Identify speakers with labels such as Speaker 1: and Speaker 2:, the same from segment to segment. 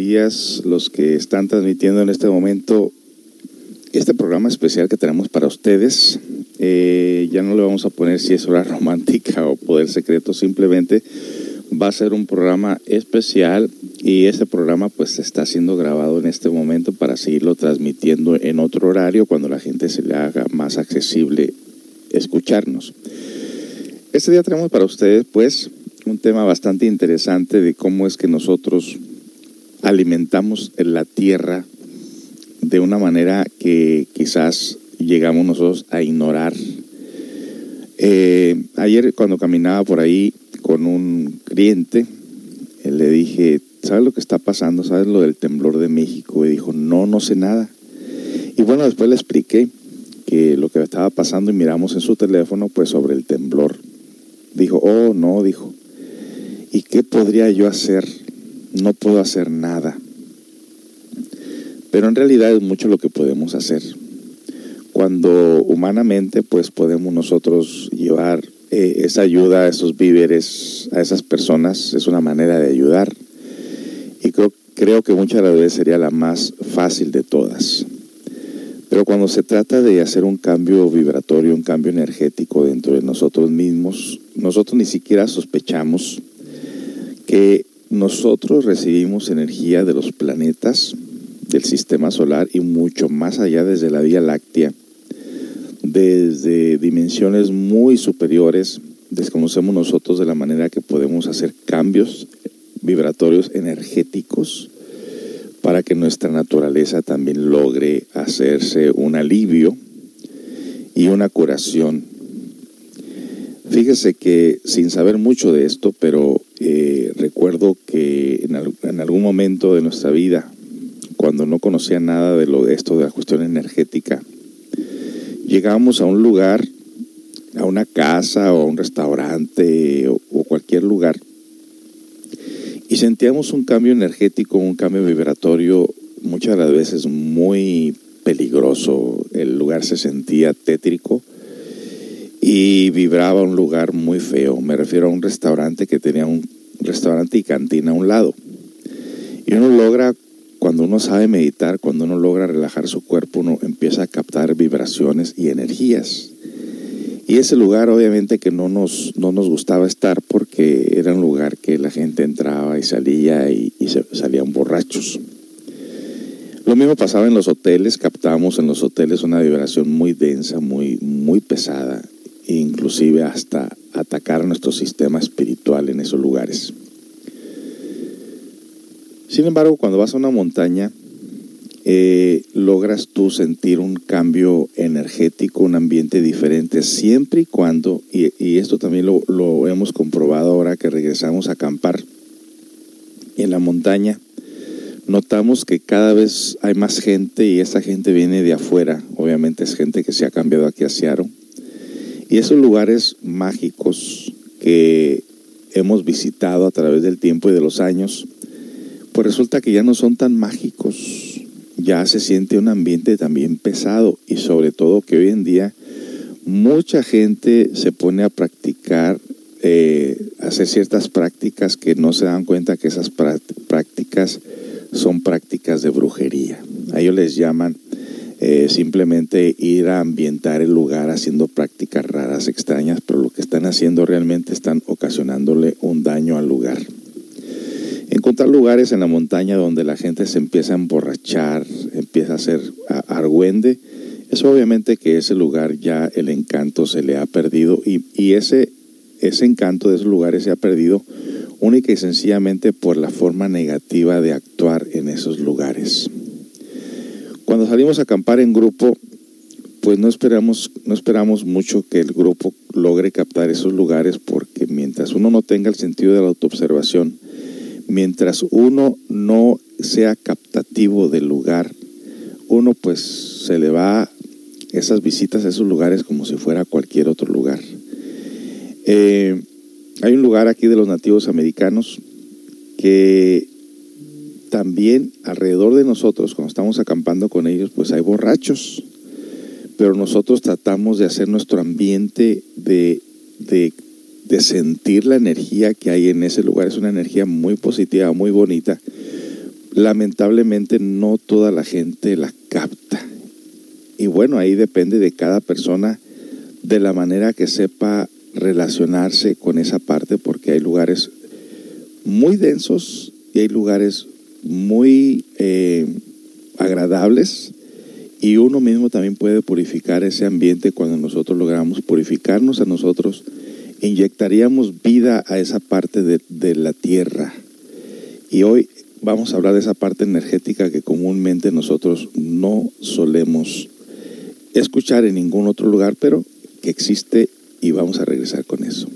Speaker 1: días los que están transmitiendo en este momento este programa especial que tenemos para ustedes. Eh, ya no le vamos a poner si es hora romántica o poder secreto, simplemente va a ser un programa especial y este programa pues está siendo grabado en este momento para seguirlo transmitiendo en otro horario cuando la gente se le haga más accesible escucharnos. Este día tenemos para ustedes pues un tema bastante interesante de cómo es que nosotros alimentamos la tierra de una manera que quizás llegamos nosotros a ignorar. Eh, ayer cuando caminaba por ahí con un cliente, le dije, ¿sabes lo que está pasando? ¿Sabes lo del temblor de México? Y dijo, no, no sé nada. Y bueno, después le expliqué que lo que estaba pasando y miramos en su teléfono, pues sobre el temblor. Dijo, oh, no, dijo, ¿Y qué podría yo hacer? No puedo hacer nada. Pero en realidad es mucho lo que podemos hacer. Cuando humanamente pues podemos nosotros llevar eh, esa ayuda, esos víveres a esas personas, es una manera de ayudar. Y creo, creo que muchas veces sería la más fácil de todas. Pero cuando se trata de hacer un cambio vibratorio, un cambio energético dentro de nosotros mismos, nosotros ni siquiera sospechamos que nosotros recibimos energía de los planetas del sistema solar y mucho más allá desde la Vía Láctea, desde dimensiones muy superiores, desconocemos nosotros de la manera que podemos hacer cambios vibratorios energéticos para que nuestra naturaleza también logre hacerse un alivio y una curación. Fíjese que sin saber mucho de esto, pero eh, recuerdo que en, algún momento de nuestra vida, cuando no conocía nada de lo de esto, de la cuestión energética, llegábamos a un lugar, a una casa o a un restaurante o, o cualquier lugar, y sentíamos un cambio energético, un cambio vibratorio, muchas de las veces muy peligroso. El lugar se sentía tétrico y vibraba un lugar muy feo. Me refiero a un restaurante que tenía un restaurante y cantina a un lado. Y uno logra, cuando uno sabe meditar, cuando uno logra relajar su cuerpo, uno empieza a captar vibraciones y energías. Y ese lugar obviamente que no nos, no nos gustaba estar porque era un lugar que la gente entraba y salía y, se, salían borrachos. Lo mismo pasaba en los hoteles, captábamos en los hoteles una vibración muy densa, muy, muy pesada inclusive hasta atacar nuestro sistema espiritual en esos lugares. Sin embargo, cuando vas a una montaña, eh, logras tú sentir un cambio energético, un ambiente diferente, siempre y cuando, y, esto también lo, hemos comprobado ahora que regresamos a acampar en la montaña, notamos que cada vez hay más gente y esa gente viene de afuera, obviamente es gente que se ha cambiado aquí a Seattle, y esos lugares mágicos que hemos visitado a través del tiempo y de los años, pues resulta que ya no son tan mágicos. Ya se siente un ambiente también pesado y sobre todo que hoy en día mucha gente se pone a practicar, eh, hacer ciertas prácticas que no se dan cuenta que esas prácticas son prácticas de brujería. A ellos les llaman eh, simplemente ir a ambientar el lugar haciendo prácticas raras, extrañas, pero lo que están haciendo realmente están ocasionándole un daño al lugar. Encontrar lugares en la montaña donde la gente se empieza a emborrachar, empieza a hacer argüende, es obviamente que ese lugar ya el encanto se le ha perdido y, y ese, ese encanto de esos lugares se ha perdido única y sencillamente por la forma negativa de actuar en esos lugares. Cuando salimos a acampar en grupo, pues no esperamos, no esperamos mucho que el grupo logre captar esos lugares porque mientras uno no tenga el sentido de la autoobservación, mientras uno no sea captativo del lugar, uno pues se le va esas visitas a esos lugares como si fuera cualquier otro lugar. Eh, hay un lugar aquí de los nativos americanos que también alrededor de nosotros, cuando estamos acampando con ellos, pues hay borrachos. Pero nosotros tratamos de hacer nuestro ambiente de, de sentir la energía que hay en ese lugar. Es una energía muy positiva, muy bonita. Lamentablemente no toda la gente la capta. Y bueno, ahí depende de cada persona, de la manera que sepa relacionarse con esa parte, porque hay lugares muy densos y hay lugares muy eh, agradables y uno mismo también puede purificar ese ambiente cuando nosotros logramos purificarnos a nosotros, inyectaríamos vida a esa parte de, de la tierra. Y hoy vamos a hablar de esa parte energética que comúnmente nosotros no solemos escuchar en ningún otro lugar, pero que existe y vamos a regresar con eso.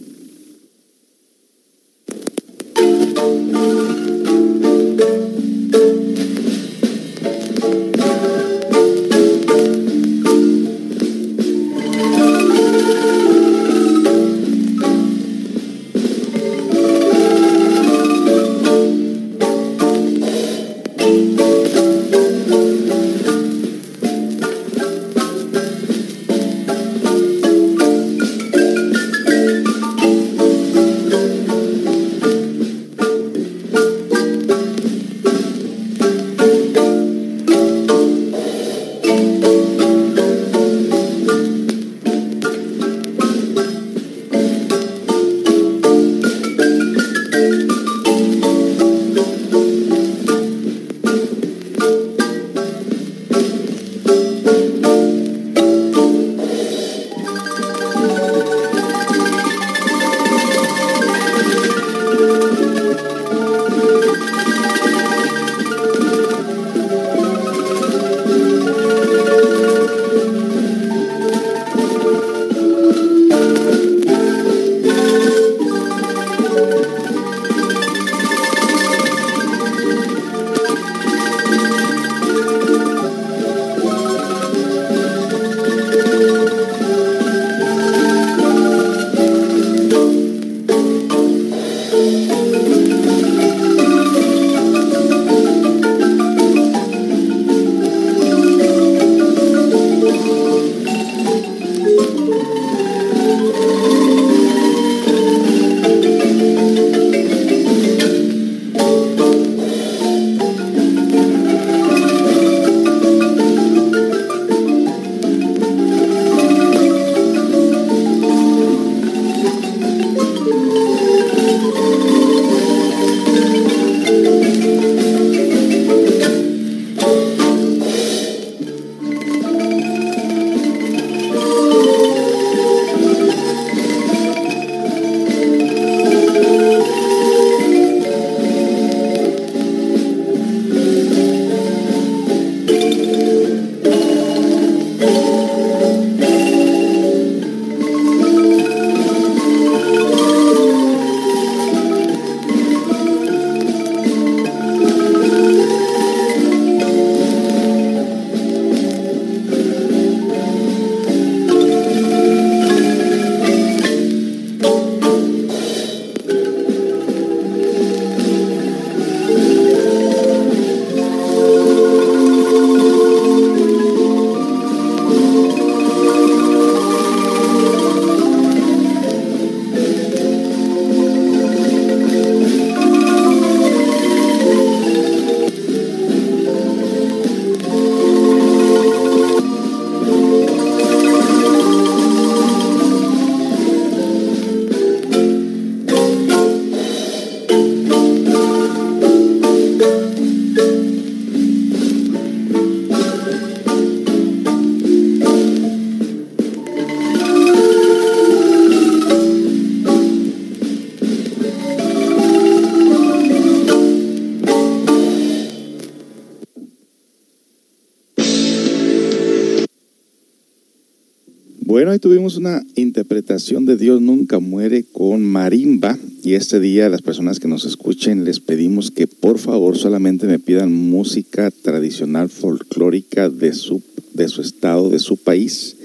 Speaker 1: Tuvimos una interpretación de Dios nunca muere con marimba y este día las personas que nos escuchen les pedimos que por favor solamente me pidan música tradicional folclórica de su, de su estado, de su país.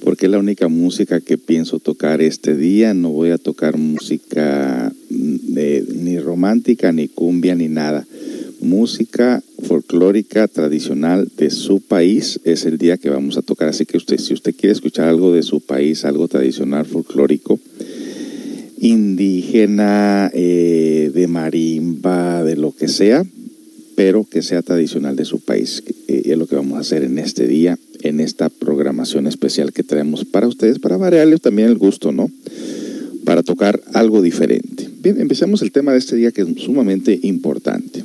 Speaker 1: Porque es la única música que pienso tocar este día. No voy a tocar música mm, de, ni romántica, ni cumbia, ni nada música folclórica tradicional de su país es el día que vamos a tocar. Así que usted, si usted quiere escuchar algo de su país, algo tradicional folclórico, indígena, eh, de marimba, de lo que sea, pero que sea tradicional de su país. Eh, es lo que vamos a hacer en este día, en esta programación especial que traemos para ustedes, para variarles también el gusto, ¿no? Para tocar algo diferente. Bien, empecemos el tema de este día que es sumamente importante.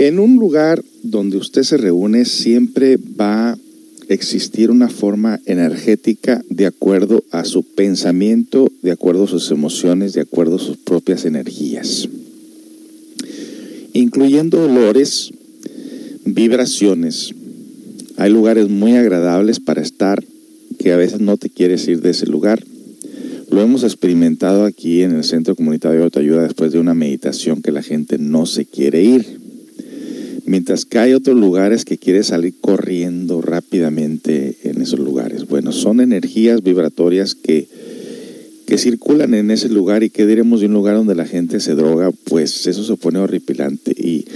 Speaker 1: En un lugar donde usted se reúne siempre va a existir una forma energética de acuerdo a su pensamiento, de acuerdo a sus emociones, de acuerdo a sus propias energías incluyendo olores, vibraciones. Hay lugares muy agradables para estar que a veces no te quieres ir de ese lugar. Lo hemos experimentado aquí en el Centro Comunitario de Autoayuda después de una meditación que la gente no se quiere ir. Mientras que hay otros lugares que quiere salir corriendo rápidamente en esos lugares. Bueno, son energías vibratorias que que circulan en ese lugar y qué diremos de un lugar donde la gente se droga, pues eso se pone horripilante. Y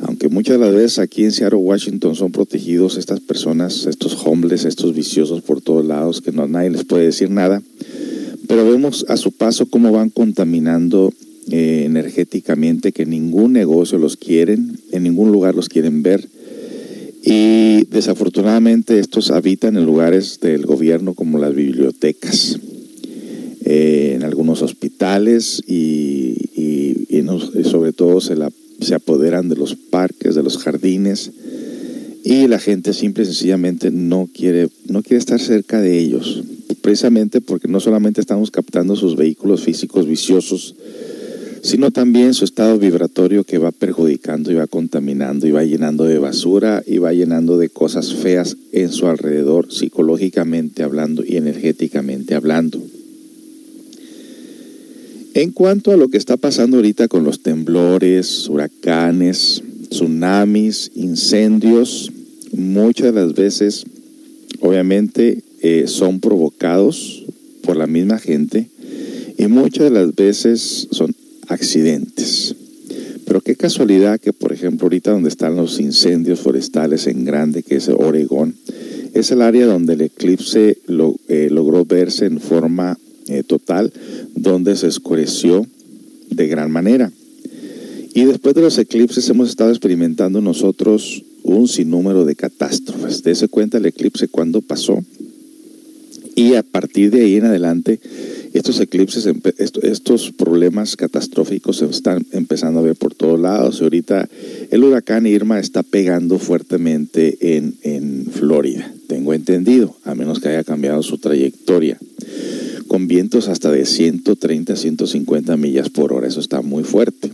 Speaker 1: aunque muchas de las veces aquí en Seattle, Washington, son protegidos estas personas, estos homeless, estos viciosos por todos lados, que no nadie les puede decir nada, pero vemos a su paso cómo van contaminando eh, energéticamente, que ningún negocio los quieren, en ningún lugar los quieren ver. Y desafortunadamente estos habitan en lugares del gobierno como las bibliotecas eh, en algunos hospitales y, sobre todo se, apoderan de los parques, de los jardines y la gente simple y sencillamente no quiere, no quiere estar cerca de ellos, precisamente porque no solamente estamos captando sus vehículos físicos viciosos, sino también su estado vibratorio que va perjudicando y va contaminando y va llenando de basura y va llenando de cosas feas en su alrededor, psicológicamente hablando y energéticamente hablando. En cuanto a lo que está pasando ahorita con los temblores, huracanes, tsunamis, incendios, muchas de las veces obviamente eh, son provocados por la misma gente y muchas de las veces son accidentes. Pero qué casualidad que, por ejemplo, ahorita donde están los incendios forestales en grande, que es Oregón, es el área donde el eclipse eh, logró verse en forma eh, total, donde se escureció de gran manera. Y después de los eclipses hemos estado experimentando nosotros un sinnúmero de catástrofes. Dese cuenta el eclipse cuando pasó. Y a partir de ahí en adelante, estos eclipses, estos problemas catastróficos se están empezando a ver por todos lados. Y ahorita el huracán Irma está pegando fuertemente en, en Florida, tengo entendido, a menos que haya cambiado su trayectoria con vientos hasta de 130, 150 millas por hora. Eso está muy fuerte.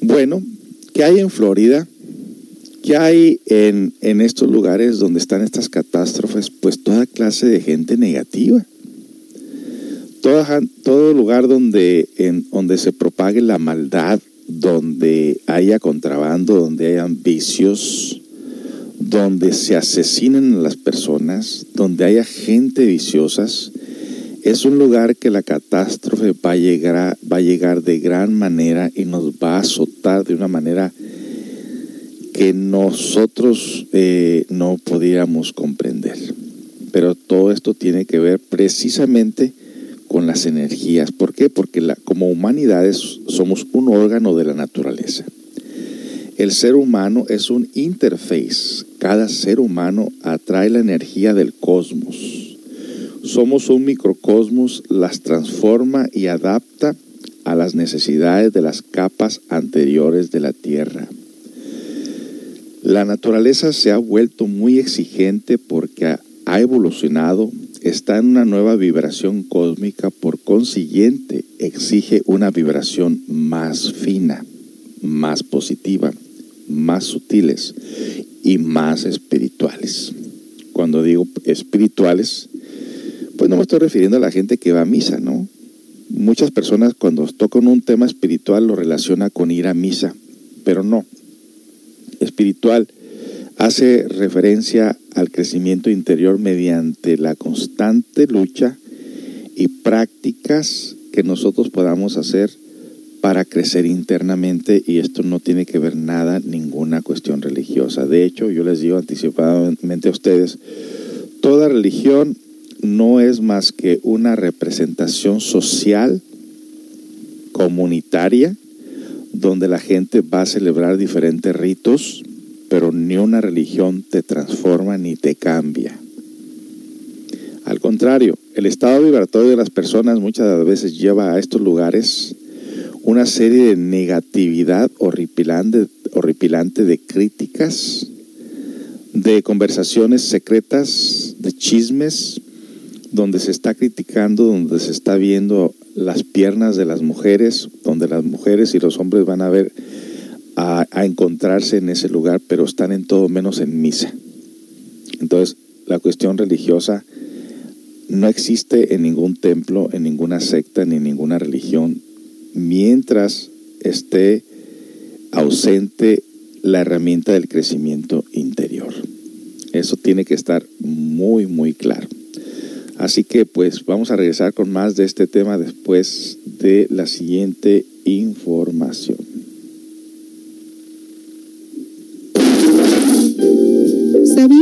Speaker 1: Bueno, ¿qué hay en Florida? ¿Qué hay en, estos lugares donde están estas catástrofes? Pues toda clase de gente negativa. Todo lugar donde, donde se propague la maldad, donde haya contrabando, donde hayan vicios, donde se asesinen a las personas, donde haya gente viciosas, es un lugar que la catástrofe va a, llegar, va llegar de gran manera y nos va a azotar de una manera que nosotros eh, no podíamos comprender. Pero todo esto tiene que ver precisamente con las energías. ¿Por qué? Porque como humanidades somos un órgano de la naturaleza. El ser humano es un interface. Cada ser humano atrae la energía del cosmos somos un microcosmos, las transforma y adapta a las necesidades de las capas anteriores de la Tierra. La naturaleza se ha vuelto muy exigente porque ha evolucionado, está en una nueva vibración cósmica, por consiguiente exige una vibración más fina, más positiva, más sutiles y más espirituales. Cuando digo espirituales, pues no me estoy refiriendo a la gente que va a misa, ¿no? Muchas personas cuando tocan un tema espiritual lo relaciona con ir a misa, pero no. Espiritual hace referencia al crecimiento interior mediante la constante lucha y prácticas que nosotros podamos hacer para crecer internamente y esto no tiene que ver nada, ninguna cuestión religiosa. De hecho, yo les digo anticipadamente a ustedes, toda religión no es más que una representación social, comunitaria, donde la gente va a celebrar diferentes ritos, pero ni una religión te transforma ni te cambia. Al contrario, el estado vibratorio de las personas muchas veces lleva a estos lugares una serie de negatividad horripilante, horripilante de críticas, de conversaciones secretas, de chismes, donde se está criticando, donde se está viendo las piernas de las mujeres, donde las mujeres y los hombres van a ver a, encontrarse en ese lugar, pero están en todo menos en misa. Entonces, la cuestión religiosa no existe en ningún templo, en ninguna secta, ni en ninguna religión, mientras esté ausente la herramienta del crecimiento interior. Eso tiene que estar muy, muy claro. Así que pues vamos a regresar con más de este tema después de la siguiente información.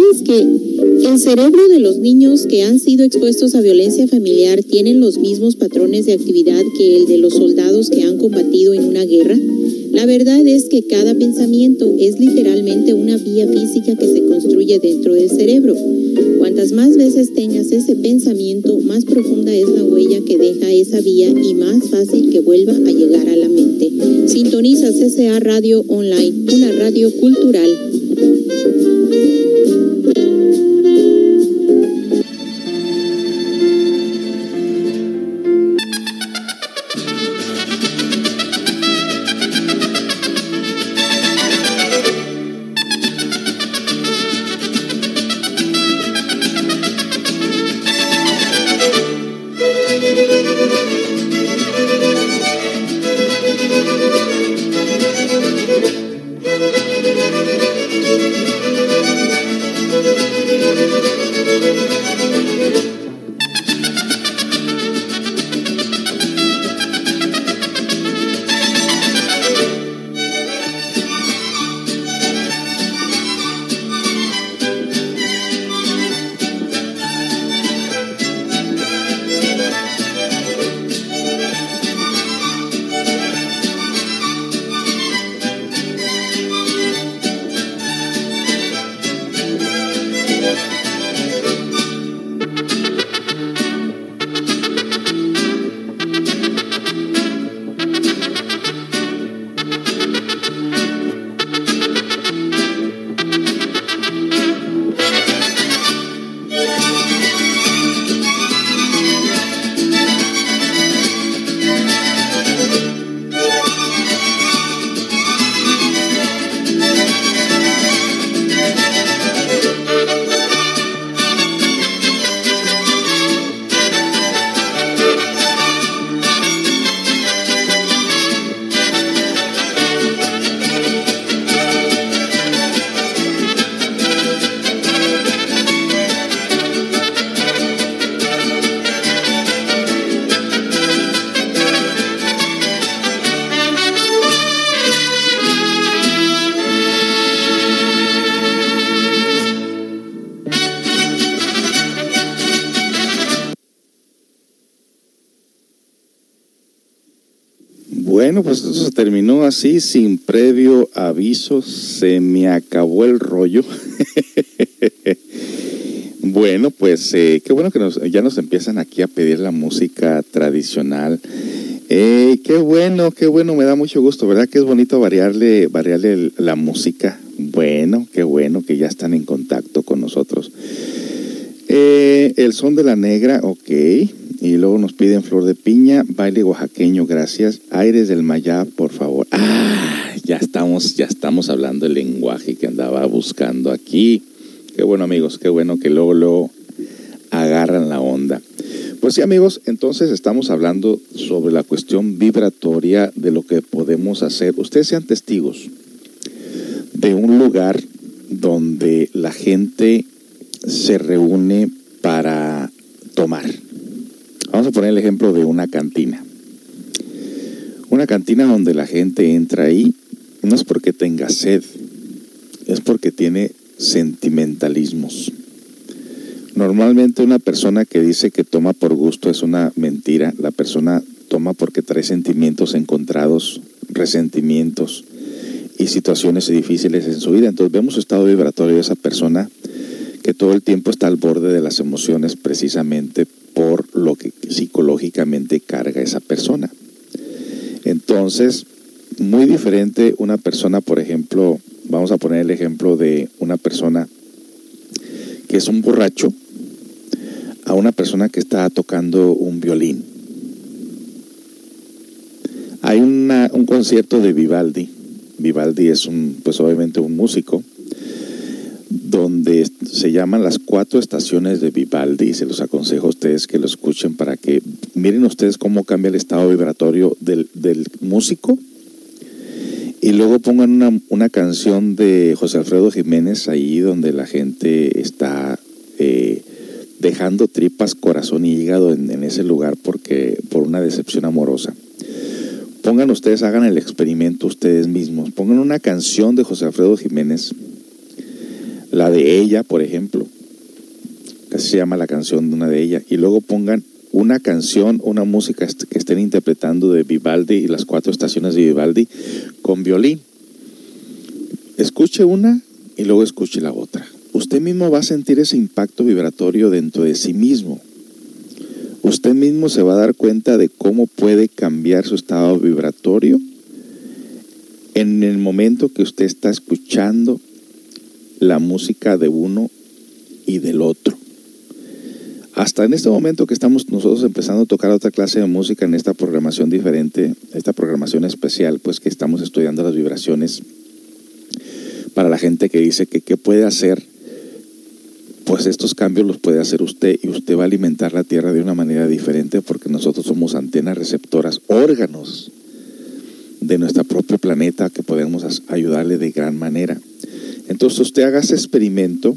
Speaker 2: ¿Sabías que el cerebro de los niños que han sido expuestos a violencia familiar tienen los mismos patrones de actividad que el de los soldados que han combatido en una guerra? La verdad es que cada pensamiento es literalmente una vía física que se construye dentro del cerebro. Cuantas más veces tengas ese pensamiento, más profunda es la huella que deja esa vía y más fácil que vuelva a llegar a la mente. Sintoniza CCA Radio Online, una radio cultural.
Speaker 1: Así, sin previo aviso, se me acabó el rollo. bueno, pues eh, qué bueno que ya nos empiezan aquí a pedir la música tradicional. Eh, qué bueno, qué bueno, me da mucho gusto, ¿verdad? Que es bonito variarle, variarle la música. Bueno, qué bueno que ya están en contacto con nosotros. Eh, el son de la negra, ok. Y luego nos piden flor de piña, baile oaxaqueño, gracias. Aires del Mayá, por. Ah, ya estamos, ya estamos hablando el lenguaje que andaba buscando aquí. Qué bueno, amigos, qué bueno que luego, lo agarran la onda. Pues sí, amigos, entonces estamos hablando sobre la cuestión vibratoria de lo que podemos hacer. Ustedes sean testigos de un lugar donde la gente se reúne para tomar Vamos a poner el ejemplo de una cantina. Una cantina donde la gente entra ahí no es porque tenga sed, es porque tiene sentimentalismos. Normalmente una persona que dice que toma por gusto es una mentira. La persona toma porque trae sentimientos encontrados, resentimientos y situaciones difíciles en su vida. Entonces vemos su estado vibratorio de esa persona que todo el tiempo está al borde de las emociones precisamente por lo que psicológicamente carga esa persona. Entonces, muy diferente una persona, por ejemplo, vamos a poner el ejemplo de una persona que es un borracho a una persona que está tocando un violín. Hay un concierto de Vivaldi. Vivaldi es un, pues obviamente un músico, donde se llaman las cuatro estaciones de Vivaldi. Se los aconsejo a ustedes que lo escuchen para que miren ustedes cómo cambia el estado vibratorio del, músico. Y luego pongan una, canción de José Alfredo Jiménez ahí donde la gente está eh, dejando tripas, corazón y hígado en, ese lugar porque por una decepción amorosa. Pongan ustedes, hagan el experimento ustedes mismos. Pongan una canción de José Alfredo Jiménez, la de ella, por ejemplo. Casi se llama la canción de una de ella. Y luego pongan una canción, una música que estén interpretando de Vivaldi y las cuatro estaciones de Vivaldi con violín. Escuche una y luego escuche la otra usted mismo va a sentir ese impacto vibratorio dentro de sí mismo. Usted mismo se va a dar cuenta de cómo puede cambiar su estado vibratorio en el momento que usted está escuchando la música de uno y del otro. Hasta en este momento que estamos nosotros empezando a tocar otra clase de música en esta programación diferente, esta programación especial, pues que estamos estudiando las vibraciones para la gente que dice que qué puede hacer pues estos cambios los puede hacer usted y usted va a alimentar la tierra de una manera diferente porque nosotros somos antenas receptoras, órganos de nuestro propio planeta que podemos ayudarle de gran manera. Entonces usted haga ese experimento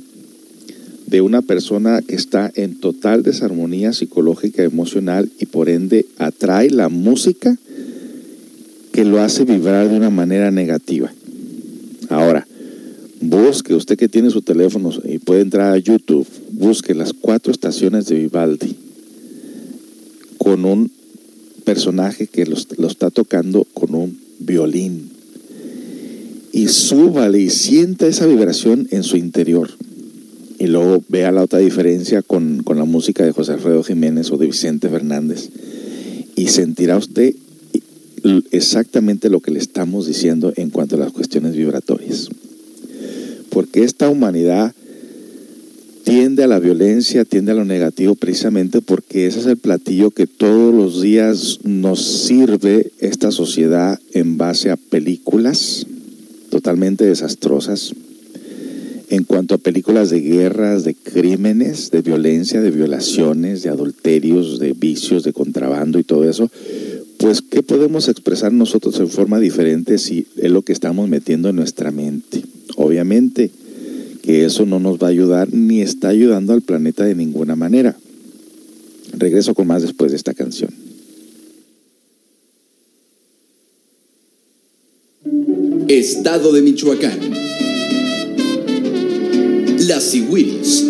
Speaker 1: de una persona que está en total desarmonía psicológica, emocional y por ende atrae la música que lo hace vibrar de una manera negativa. Ahora, Busque, usted que tiene su teléfono y puede entrar a YouTube, busque las cuatro estaciones de Vivaldi con un personaje que lo, está tocando con un violín. Y súbale y sienta esa vibración en su interior. Y luego vea la otra diferencia con, con la música de José Alfredo Jiménez o de Vicente Fernández. Y sentirá usted exactamente lo que le estamos diciendo en cuanto a las cuestiones vibratorias porque esta humanidad tiende a la violencia, tiende a lo negativo precisamente porque ese es el platillo que todos los días nos sirve esta sociedad en base a películas totalmente desastrosas. En cuanto a películas de guerras, de crímenes, de violencia, de violaciones, de adulterios, de vicios, de contrabando y todo eso, pues ¿qué podemos expresar nosotros en forma diferente si es lo que estamos metiendo en nuestra mente? Obviamente que eso no nos va a ayudar ni está ayudando al planeta de ninguna manera. Regreso con más después de esta canción.
Speaker 3: Estado de Michoacán. Las Siwiris.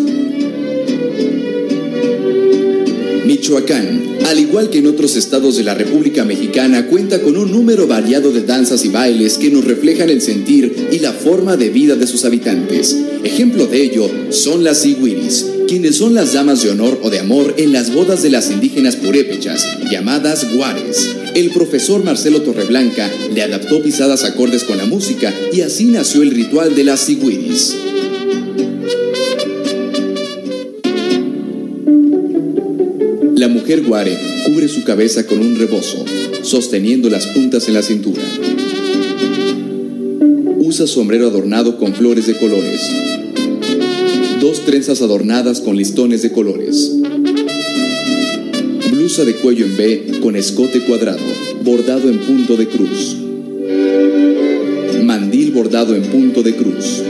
Speaker 3: Michoacán al igual que en otros estados de la República Mexicana, cuenta con un número variado de danzas y bailes que nos reflejan el sentir y la forma de vida de sus habitantes. Ejemplo de ello son las Iguiris, quienes son las damas de honor o de amor en las bodas de las indígenas purépechas, llamadas guares. El profesor Marcelo Torreblanca le adaptó pisadas acordes con la música y así nació el ritual de las Iguiris. La mujer guare cubre su cabeza con un rebozo, sosteniendo las puntas en la cintura. Usa sombrero adornado con flores de colores. Trenzas adornadas con listones de colores. Blusa de cuello en B con escote cuadrado, bordado en punto de cruz. Mandil bordado en punto de cruz.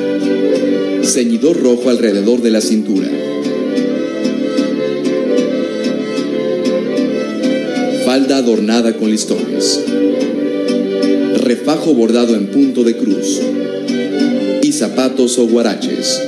Speaker 3: Ceñidor rojo alrededor de la cintura falda adornada con listones. refajo bordado en punto de cruz y zapatos o guaraches.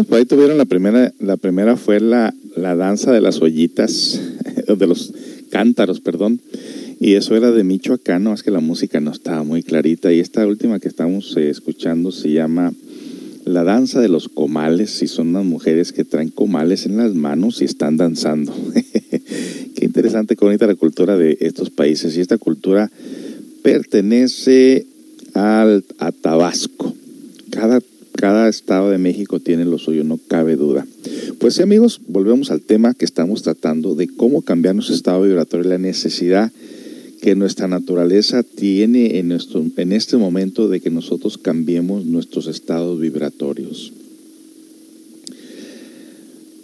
Speaker 1: Bueno, pues ahí tuvieron la primera, la primera fue la, la danza de las ollitas, de los cántaros, perdón. Y eso era de Michoacán, no es que la música no estaba muy clarita. Y esta última que estamos eh, escuchando se llama La danza de los comales. Y son unas mujeres que traen comales en las manos y están danzando. Qué interesante, qué bonita la cultura de estos países. Y esta cultura pertenece al, a Tabasco. Cada cada estado de México tiene lo suyo, no cabe duda. Pues sí, amigos, volvemos al tema que estamos tratando de cómo cambiar nuestro estado vibratorio, la necesidad que nuestra naturaleza tiene en, nuestro, en este momento de que nosotros cambiemos nuestros estados vibratorios.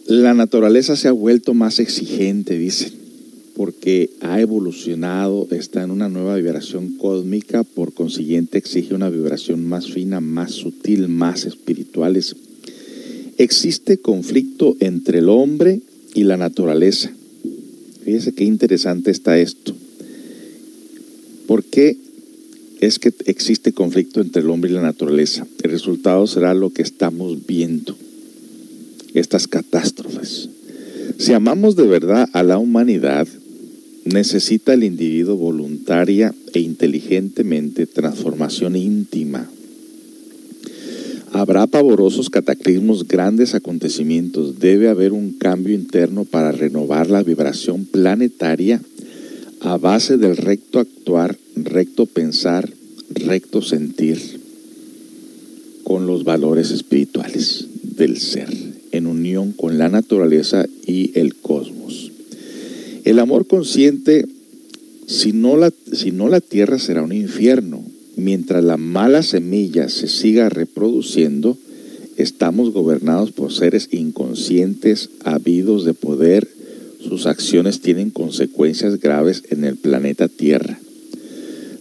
Speaker 1: La naturaleza se ha vuelto más exigente, dicen porque ha evolucionado, está en una nueva vibración cósmica, por consiguiente exige una vibración más fina, más sutil, más espiritual. Existe conflicto entre el hombre y la naturaleza. Fíjese qué interesante está esto. ¿Por qué es que existe conflicto entre el hombre y la naturaleza? El resultado será lo que estamos viendo, estas catástrofes. Si amamos de verdad a la humanidad, necesita el individuo voluntaria e inteligentemente transformación íntima. Habrá pavorosos cataclismos, grandes acontecimientos. Debe haber un cambio interno para renovar la vibración planetaria a base del recto actuar, recto pensar, recto sentir con los valores espirituales del ser, en unión con la naturaleza y el cosmos. El amor consciente, si no, la, si no la tierra será un infierno. Mientras la mala semilla se siga reproduciendo, estamos gobernados por seres inconscientes, habidos de poder. Sus acciones tienen consecuencias graves en el planeta Tierra.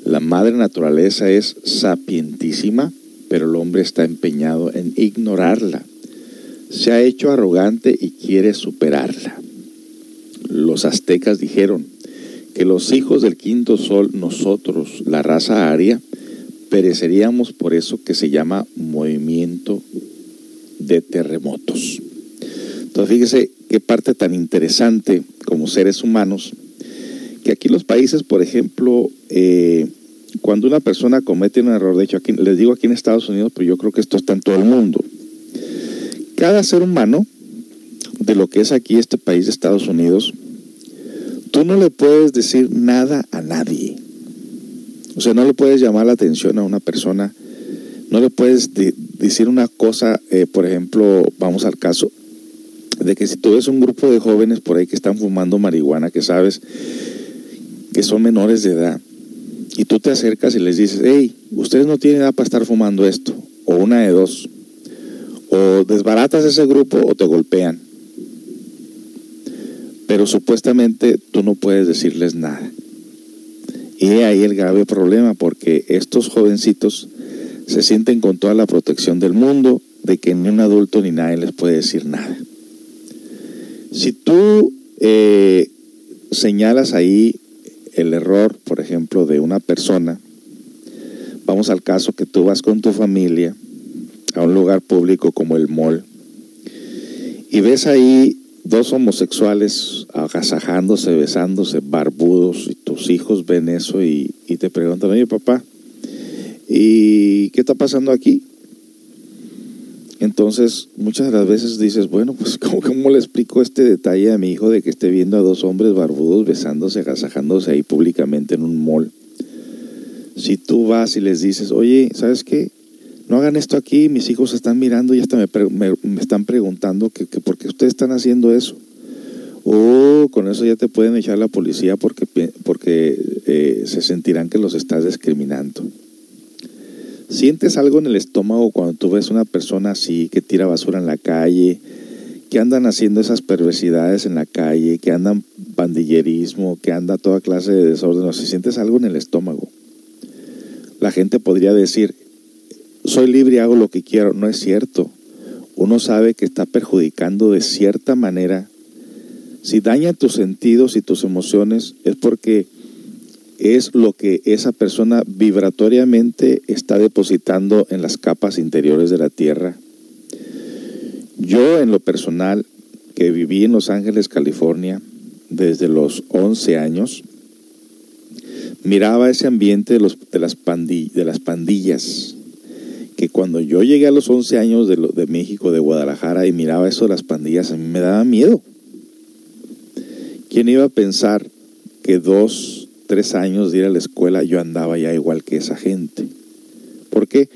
Speaker 1: La madre naturaleza es sapientísima, pero el hombre está empeñado en ignorarla. Se ha hecho arrogante y quiere superarla los aztecas dijeron que los hijos del quinto sol, nosotros, la raza aria, pereceríamos por eso que se llama movimiento de terremotos. Entonces fíjese qué parte tan interesante como seres humanos, que aquí los países, por ejemplo, eh, cuando una persona comete un error, de hecho aquí, les digo aquí en Estados Unidos, pero yo creo que esto está en todo el mundo, cada ser humano de lo que es aquí este país de Estados Unidos, tú no le puedes decir nada a nadie. O sea, no le puedes llamar la atención a una persona, no le puedes decir una cosa, eh, por ejemplo, vamos al caso de que si tú ves un grupo de jóvenes por ahí que están fumando marihuana, que sabes que son menores de edad, y tú te acercas y les dices, hey, ustedes no tienen edad para estar fumando esto, o una de dos, o desbaratas ese grupo o te golpean. Pero supuestamente tú no puedes decirles nada. Y ahí el grave problema, porque estos jovencitos se sienten con toda la protección del mundo, de que ni un adulto ni nadie les puede decir nada. Si tú eh, señalas ahí el error, por ejemplo, de una persona, vamos al caso que tú vas con tu familia a un lugar público como el mall y ves ahí dos homosexuales agasajándose, besándose, barbudos, y tus hijos ven eso y, te preguntan, oye papá, ¿y qué está pasando aquí? Entonces, muchas de las veces dices, bueno, pues ¿cómo, le explico este detalle a mi hijo de que esté viendo a dos hombres barbudos besándose, agasajándose ahí públicamente en un mall? Si tú vas y les dices, oye, ¿sabes qué? No hagan esto aquí, mis hijos están mirando y hasta me, están preguntando que, por qué ustedes están haciendo eso. O con eso ya te pueden echar la policía porque, porque eh, se sentirán que los estás discriminando. ¿Sientes algo en el estómago cuando tú ves una persona así que tira basura en la calle, que andan haciendo esas perversidades en la calle, que andan pandillerismo, que anda toda clase de desorden? Si sientes algo en el estómago. La gente podría decir, soy libre y hago lo que quiero. No es cierto. Uno sabe que está perjudicando de cierta manera. Si daña tus sentidos y tus emociones es porque es lo que esa persona vibratoriamente está depositando en las capas interiores de la Tierra. Yo en lo personal, que viví en Los Ángeles, California, desde los 11 años, miraba ese ambiente de, los, de, las, de las pandillas, que cuando yo llegué a los 11 años de, de México, de Guadalajara, y miraba eso de las pandillas, a mí me daba miedo. ¿Quién iba a pensar que dos, tres años de ir a la escuela yo andaba ya igual que esa gente? ¿Por qué?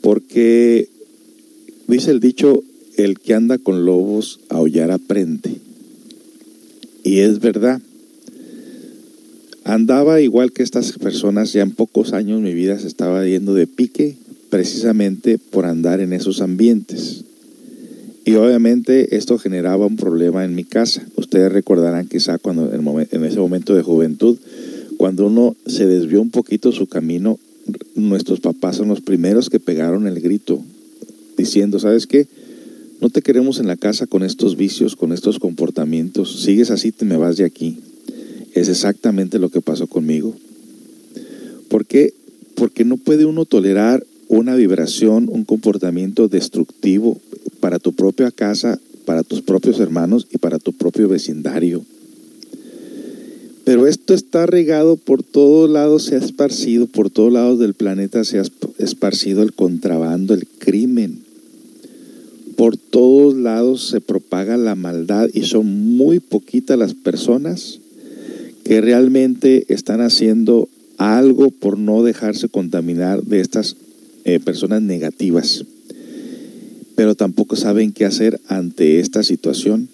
Speaker 1: Porque dice el dicho, el que anda con lobos aullar aprende. Y es verdad. Andaba igual que estas personas, ya en pocos años mi vida se estaba yendo de pique precisamente por andar en esos ambientes. Y obviamente esto generaba un problema en mi casa. Ustedes recordarán quizá cuando en, ese momento de juventud, cuando uno se desvió un poquito su camino, nuestros papás son los primeros que pegaron el grito, diciendo, ¿sabes qué? No te queremos en la casa con estos vicios, con estos comportamientos. Sigues así, te me vas de aquí. Es exactamente lo que pasó conmigo. ¿Por qué? Porque no puede uno tolerar una vibración, un comportamiento destructivo para tu propia casa, para tus propios hermanos y para tu propio vecindario. Pero esto está regado por todos lados, se ha esparcido, por todos lados del planeta se ha esparcido el contrabando, el crimen. Por todos lados se propaga la maldad y son muy poquitas las personas que realmente están haciendo algo por no dejarse contaminar de estas eh, personas negativas, pero tampoco saben qué hacer ante esta situación.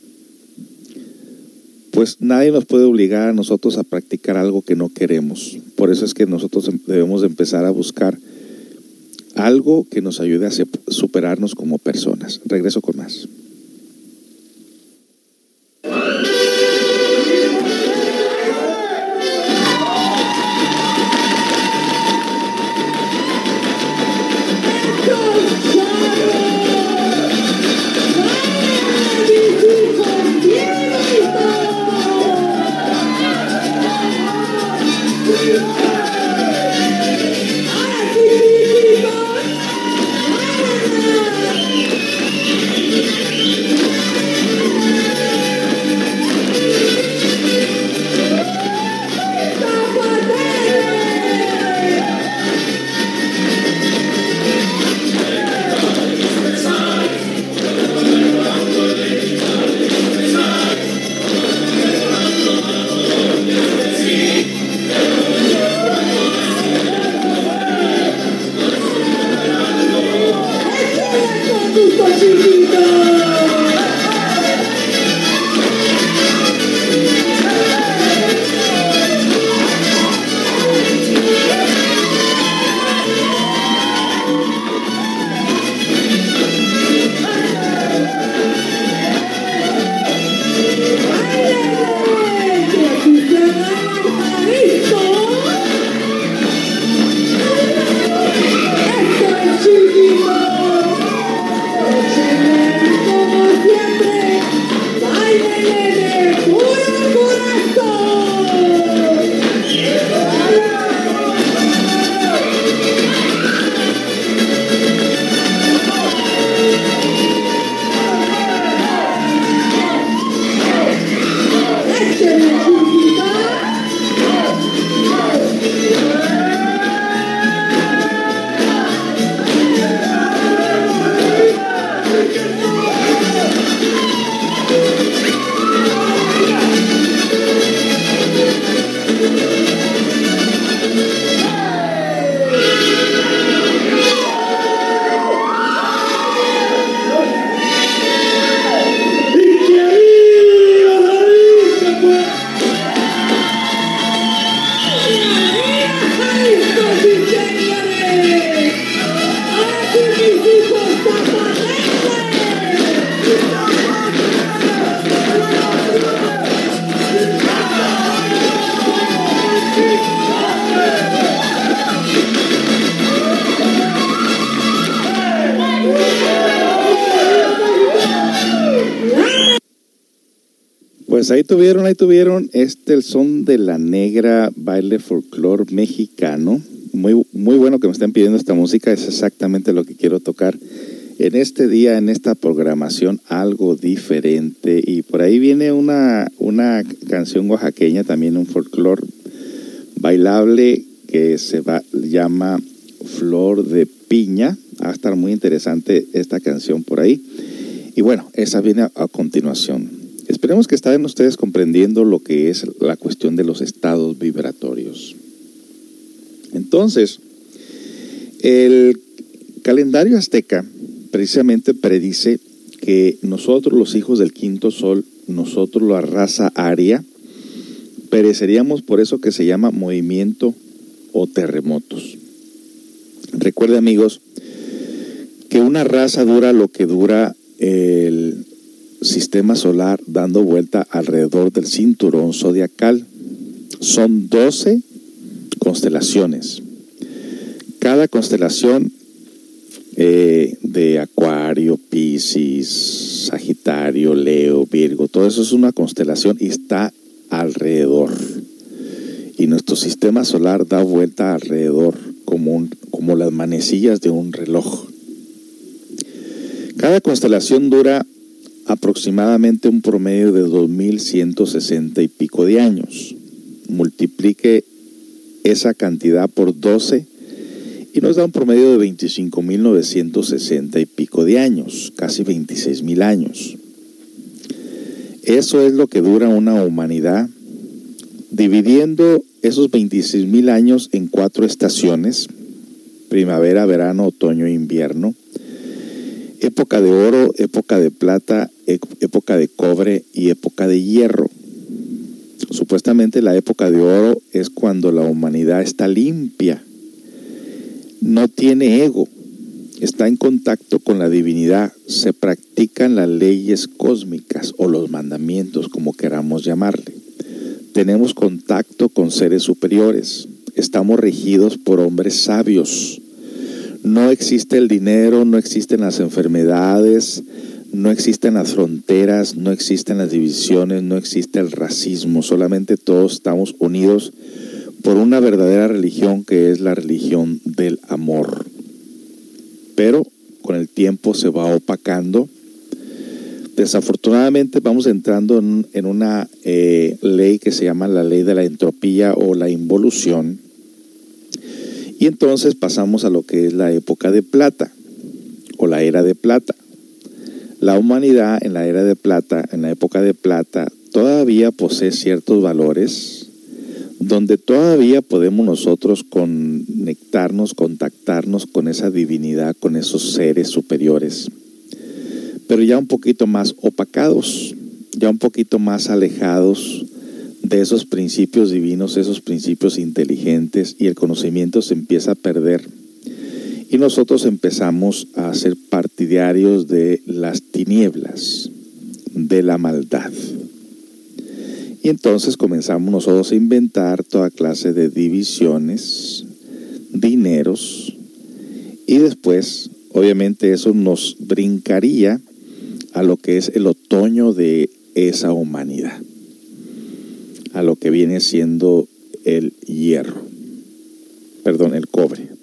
Speaker 1: Pues nadie nos puede obligar a nosotros a practicar algo que no queremos. Por eso es que nosotros em, debemos empezar a buscar algo que nos ayude a superarnos como personas. Regreso con más. Pues ahí tuvieron, ahí tuvieron este el son de la negra baile folclor mexicano. Muy, muy bueno que me estén pidiendo esta música, es exactamente lo que quiero tocar en este día, en esta programación, algo diferente. Y por ahí viene una, una canción oaxaqueña, también un folclor bailable que se va, llama Flor de Piña. Va a estar muy interesante esta canción por ahí. Y bueno, esa viene a continuación. Esperemos que estén ustedes comprendiendo lo que es la cuestión de los estados vibratorios. Entonces, el calendario azteca precisamente predice que nosotros los hijos del quinto sol, nosotros la raza aria, pereceríamos por eso que se llama movimiento o terremotos. Recuerde amigos que una raza dura lo que dura el sistema solar dando vuelta alrededor del cinturón zodiacal. Son 12 constelaciones. Cada constelación eh, de Acuario, Piscis, Sagitario, Leo, Virgo, todo eso es una constelación y está alrededor. Y nuestro sistema solar da vuelta alrededor como, un, como las manecillas de un reloj. Cada constelación dura aproximadamente un promedio de 2.160 y pico de años. Multiplique esa cantidad por 12 y nos da un promedio de 25.960 y pico de años, casi 26.000 años. Eso es lo que dura una humanidad, dividiendo esos 26.000 años en cuatro estaciones, primavera, verano, otoño e invierno, época de oro, época de plata, época de cobre y época de hierro. Supuestamente la época de oro es cuando la humanidad está limpia, no tiene ego, está en contacto con la divinidad, se practican las leyes cósmicas o los mandamientos, como queramos llamarle. Tenemos contacto con seres superiores, estamos regidos por hombres sabios. No existe el dinero, no existen las enfermedades, no existen las fronteras, no existen las divisiones, no existe el racismo, solamente todos estamos unidos por una verdadera religión que es la religión del amor. Pero con el tiempo se va opacando. Desafortunadamente vamos entrando en, una eh, ley que se llama la ley de la entropía o la involución. Y entonces pasamos a lo que es la época de plata o la era de plata. La humanidad en la era de plata, en la época de plata, todavía posee ciertos valores donde todavía podemos nosotros conectarnos, contactarnos con esa divinidad, con esos seres superiores. pero ya un poquito más opacados, ya un poquito más alejados de esos principios divinos, esos principios inteligentes y el conocimiento se empieza a perder. Y nosotros empezamos a ser partidarios de las tinieblas, de la maldad. Y entonces comenzamos nosotros a inventar toda clase de divisiones, dineros, y después, obviamente, eso nos brincaría a lo que es el otoño de esa humanidad, a lo que viene siendo el hierro, perdón, el cobre.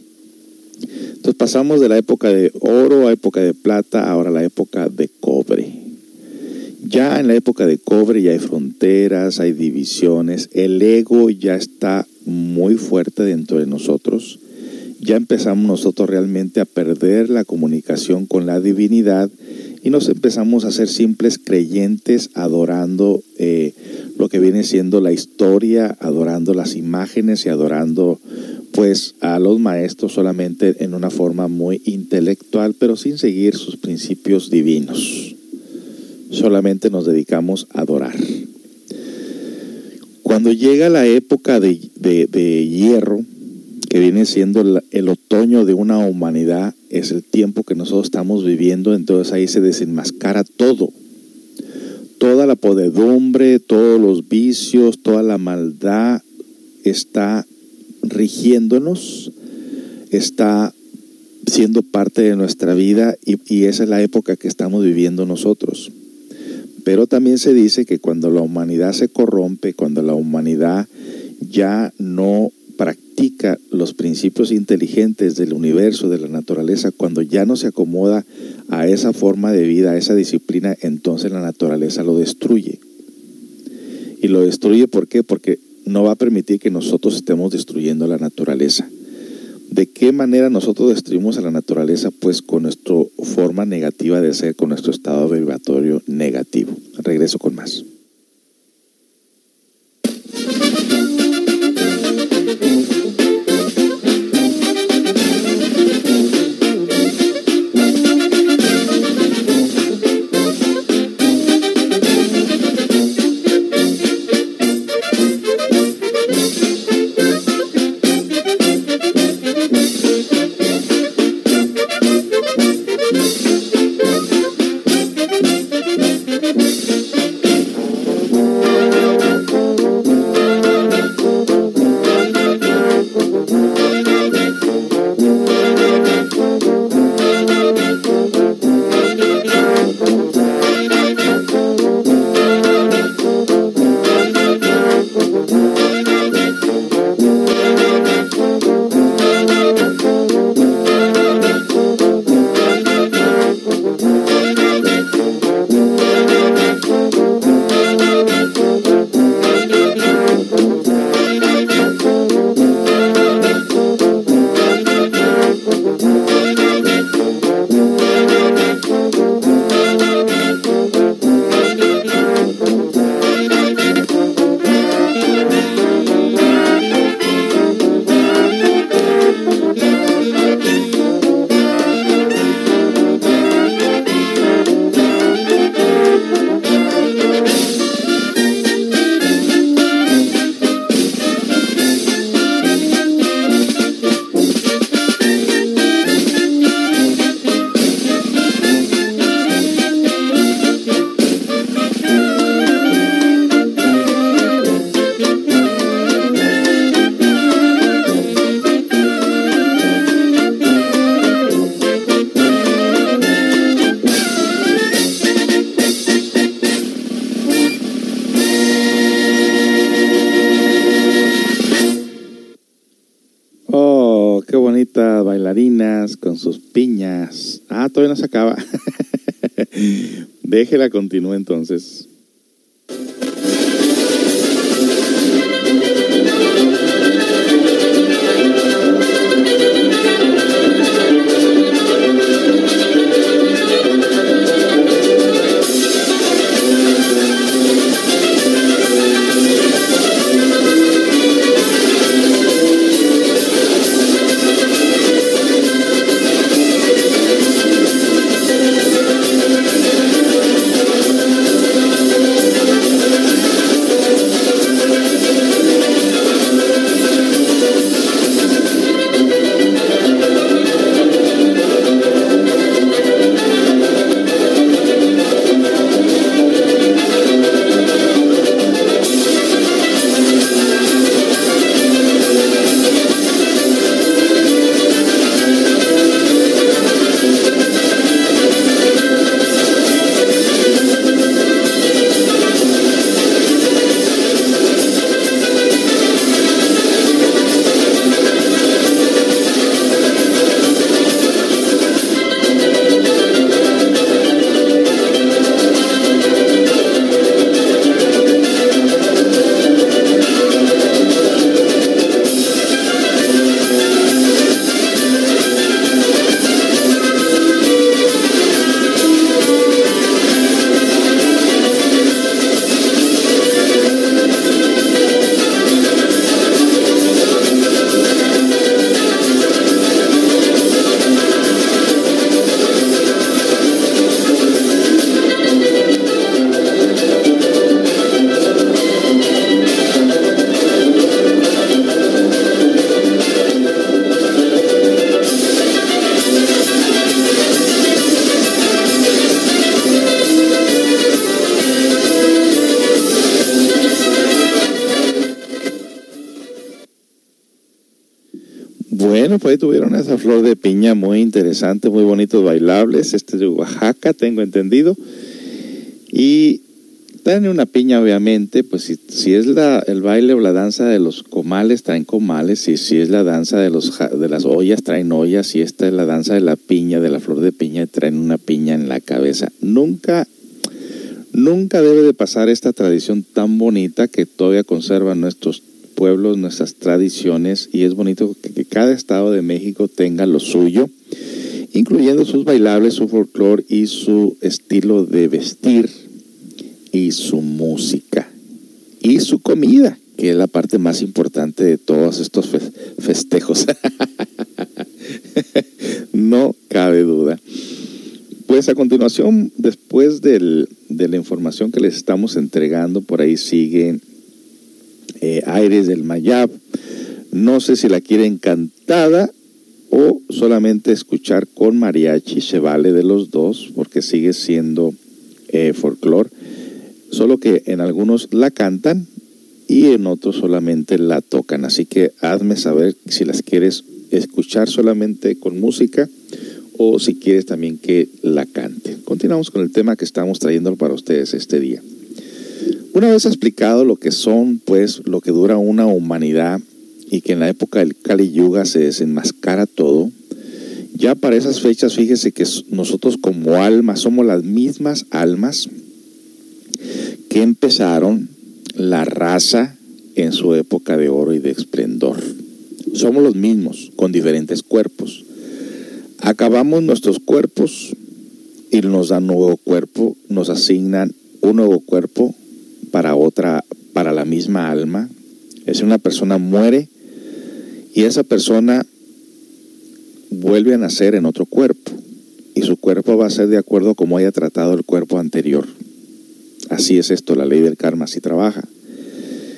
Speaker 1: Entonces pasamos de la época de oro a época de plata, ahora la época de cobre. Ya en la época de cobre ya hay fronteras, hay divisiones, el ego ya está muy fuerte dentro de nosotros. Ya empezamos nosotros realmente a perder la comunicación con la divinidad y nos empezamos a ser simples creyentes adorando eh, lo que viene siendo la historia, adorando las imágenes y adorando pues a los maestros solamente en una forma muy intelectual, pero sin seguir sus principios divinos solamente nos dedicamos a adorar. Cuando llega la época de, hierro, que viene siendo el, otoño de una humanidad, es el tiempo que nosotros estamos viviendo, entonces ahí se desenmascara todo. Toda la podedumbre, todos los vicios, toda la maldad está rigiéndonos, está siendo parte de nuestra vida y, esa es la época que estamos viviendo nosotros. Pero también se dice que cuando la humanidad se corrompe, cuando la humanidad ya no practica los principios inteligentes del universo, de la naturaleza, cuando ya no se acomoda a esa forma de vida, a esa disciplina, entonces la naturaleza lo destruye. Y lo destruye ¿por qué? Porque no va a permitir que nosotros estemos destruyendo la naturaleza. ¿De qué manera nosotros destruimos a la naturaleza? Pues con nuestra forma negativa de ser, con nuestro estado vibratorio negativo. Regreso con más. Déjela continúe entonces. Tuvieron esa flor de piña muy interesante, muy bonitos bailables. Este es de Oaxaca, tengo entendido. Y traen una piña, obviamente, pues si, si es el baile o la danza de los comales, traen comales. Y si es la danza de, los, de las ollas, traen ollas. Y esta es la danza de la piña, de la flor de piña, traen una piña en la cabeza. Nunca, nunca debe de pasar esta tradición tan bonita que todavía conservan nuestros pueblos, nuestras tradiciones y es bonito que, cada estado de México tenga lo suyo, incluyendo sus bailables, su folclore y su estilo de vestir y su música y su comida, que es la parte más importante de todos estos festejos. no cabe duda. Pues a continuación, después del, de la información que les estamos entregando, por ahí siguen eh, Aires del Mayab. No sé si la quieren cantada o solamente escuchar con mariachi, se vale de los dos porque sigue siendo eh, folclore, solo que en algunos la cantan y en otros solamente la tocan. Así que hazme saber si las quieres escuchar solamente con música o si quieres también que la cante. Continuamos con el tema que estamos trayendo para ustedes este día. Una vez explicado lo que son, pues, lo que dura una humanidad y que en la época del Kali Yuga se desenmascara todo, ya para esas fechas, fíjese que nosotros como almas somos las mismas almas que empezaron la raza en su época de oro y de esplendor. Somos los mismos, con diferentes cuerpos. Acabamos nuestros cuerpos y nos dan nuevo cuerpo, nos asignan un nuevo cuerpo para otra, para la misma alma. Es una persona muere y esa persona vuelve a nacer en otro cuerpo y su cuerpo va a ser de acuerdo a como haya tratado el cuerpo anterior. Así es esto, la ley del karma así trabaja.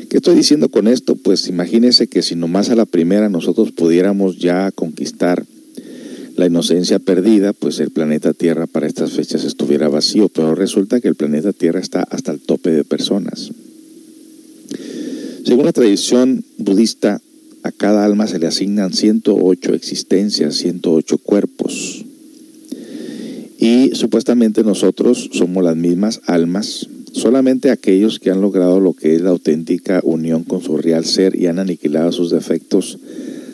Speaker 1: ¿Qué estoy diciendo con esto? Pues imagínese que si nomás a la primera nosotros pudiéramos ya conquistar la inocencia perdida, pues el planeta Tierra para estas fechas estuviera vacío, pero resulta que el planeta Tierra está hasta el tope de personas. Según la tradición budista, a cada alma se le asignan 108 existencias, 108 cuerpos. Y supuestamente nosotros somos las mismas almas, solamente aquellos que han logrado lo que es la auténtica unión con su real ser y han aniquilado sus defectos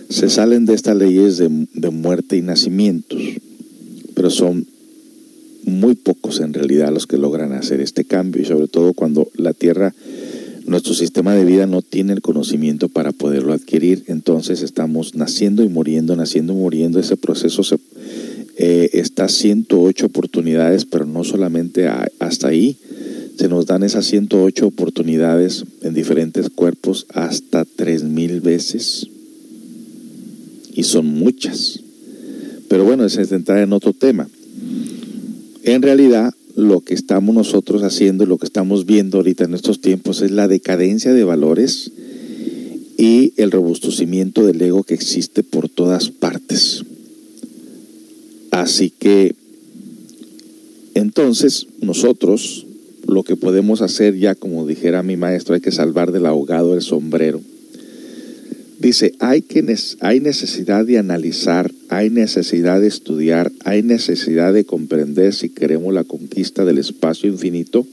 Speaker 1: se salen de estas leyes de, muerte y nacimientos, pero son muy pocos en realidad los que logran hacer este cambio y sobre todo cuando la Tierra, nuestro sistema de vida no tiene el conocimiento para poderlo adquirir, entonces estamos naciendo y muriendo, naciendo y muriendo, ese proceso se, eh, está 108 oportunidades, pero no solamente hasta ahí, se nos dan esas 108 oportunidades en diferentes cuerpos hasta 3.000 veces y son muchas. Pero bueno, es entrar en otro tema. En realidad, lo que estamos nosotros haciendo, lo que estamos viendo ahorita en estos tiempos es la decadencia de valores y el robustecimiento del ego que existe por todas partes. Así que, entonces, nosotros lo que podemos hacer ya, como dijera mi maestro, hay que salvar del ahogado el sombrero Dice, hay, que, hay necesidad de analizar, hay necesidad de estudiar, hay necesidad de comprender si queremos la conquista del espacio infinito.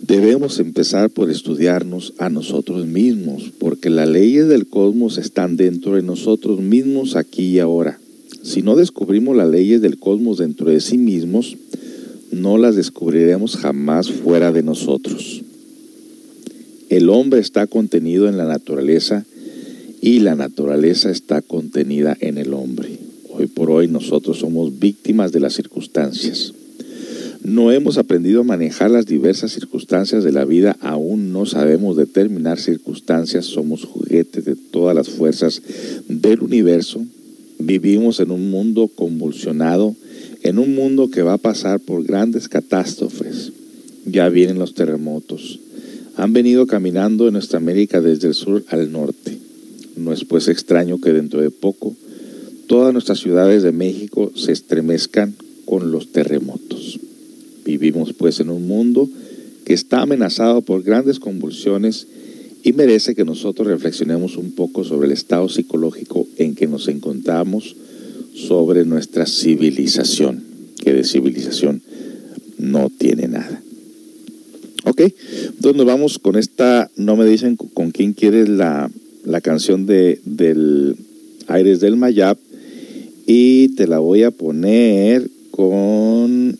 Speaker 1: Debemos empezar por estudiarnos a nosotros mismos, porque las leyes del cosmos están dentro de nosotros mismos aquí y ahora. Si no descubrimos las leyes del cosmos dentro de sí mismos, no las descubriremos jamás fuera de nosotros. El hombre está contenido en la naturaleza y la naturaleza está contenida en el hombre. Hoy por hoy nosotros somos víctimas de las circunstancias. No hemos aprendido a manejar las diversas circunstancias de la vida, aún no sabemos determinar circunstancias, somos juguetes de todas las fuerzas del universo, vivimos en un mundo convulsionado, en un mundo que va a pasar por grandes catástrofes. Ya vienen los terremotos, han venido caminando en nuestra América desde el sur al norte. No es pues extraño que dentro de poco todas nuestras ciudades de México se estremezcan con los terremotos. Vivimos pues en un mundo que está amenazado por grandes convulsiones y merece que nosotros reflexionemos un poco sobre el estado psicológico en que nos encontramos, sobre nuestra civilización, que de civilización no tiene nada. Ok, entonces nos vamos con esta, no me dicen con quién quieres la, la canción de, del Aires del Mayab y te la voy a poner con,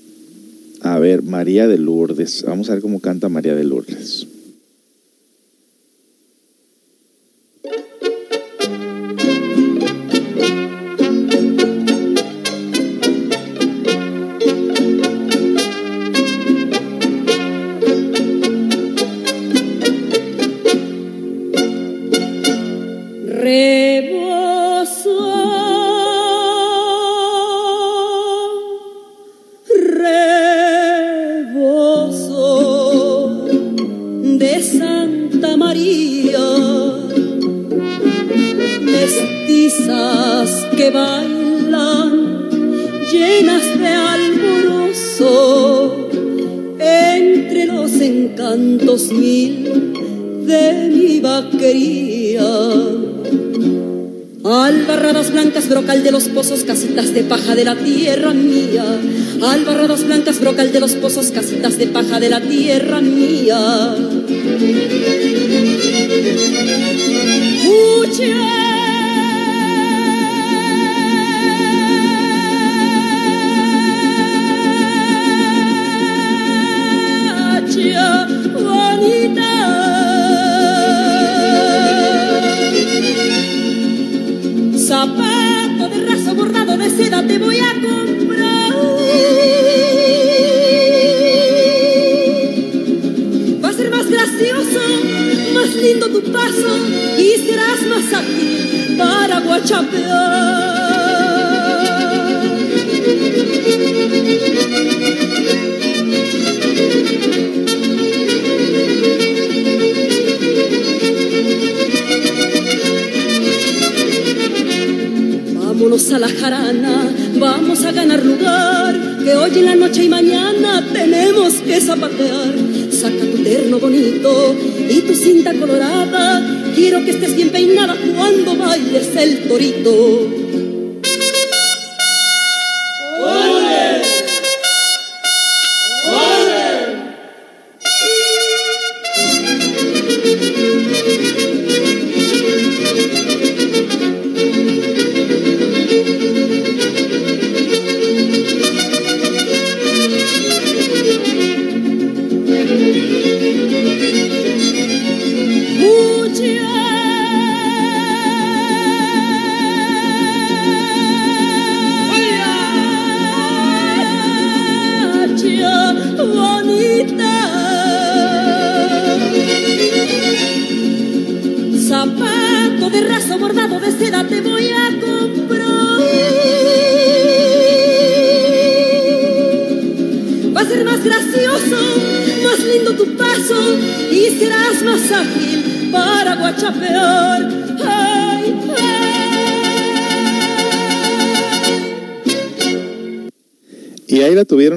Speaker 1: a ver, María de Lourdes. Vamos a ver cómo canta María de Lourdes.
Speaker 4: De la tierra mía. Vámonos a la jarana, vamos a ganar lugar, que hoy en la noche y mañana tenemos que zapatear. Saca tu terno bonito y tu cinta colorada Quiero que estés bien peinada cuando bailes el torito.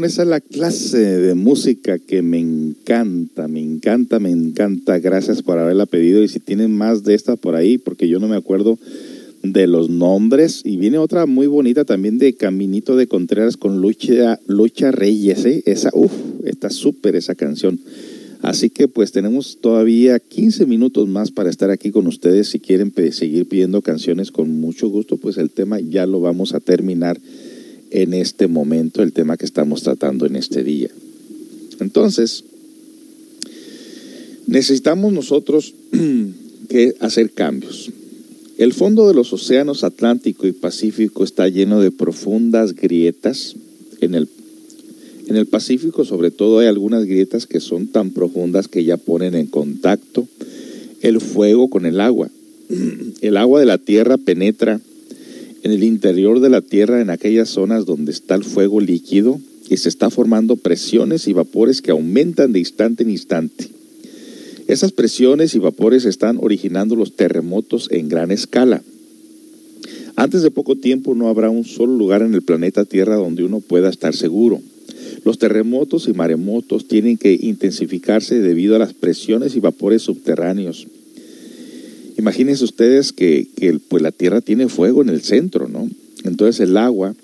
Speaker 1: Esa es la clase de música que me encanta, me encanta, me encanta. Gracias por haberla pedido. Y si tienen más de esta por ahí, porque yo no me acuerdo de los nombres. Y viene otra muy bonita también de Caminito de Contreras con Lucha, Lucha Reyes. ¿eh? Esa, uff, está súper esa canción. Así que pues tenemos todavía 15 minutos más para estar aquí con ustedes. Si quieren seguir pidiendo canciones con mucho gusto, pues el tema ya lo vamos a terminar en este momento el tema que estamos tratando en este día. Entonces, necesitamos nosotros que hacer cambios. El fondo de los océanos Atlántico y Pacífico está lleno de profundas grietas. En el, en el Pacífico sobre todo hay algunas grietas que son tan profundas que ya ponen en contacto el fuego con el agua. El agua de la tierra penetra en el interior de la Tierra, en aquellas zonas donde está el fuego líquido, y se está formando presiones y vapores que aumentan de instante en instante. Esas presiones y vapores están originando los terremotos en gran escala. Antes de poco tiempo no habrá un solo lugar en el planeta Tierra donde uno pueda estar seguro. Los terremotos y maremotos tienen que intensificarse debido a las presiones y vapores subterráneos Imagínense ustedes que, pues la Tierra tiene fuego en el centro, ¿no? Entonces el agua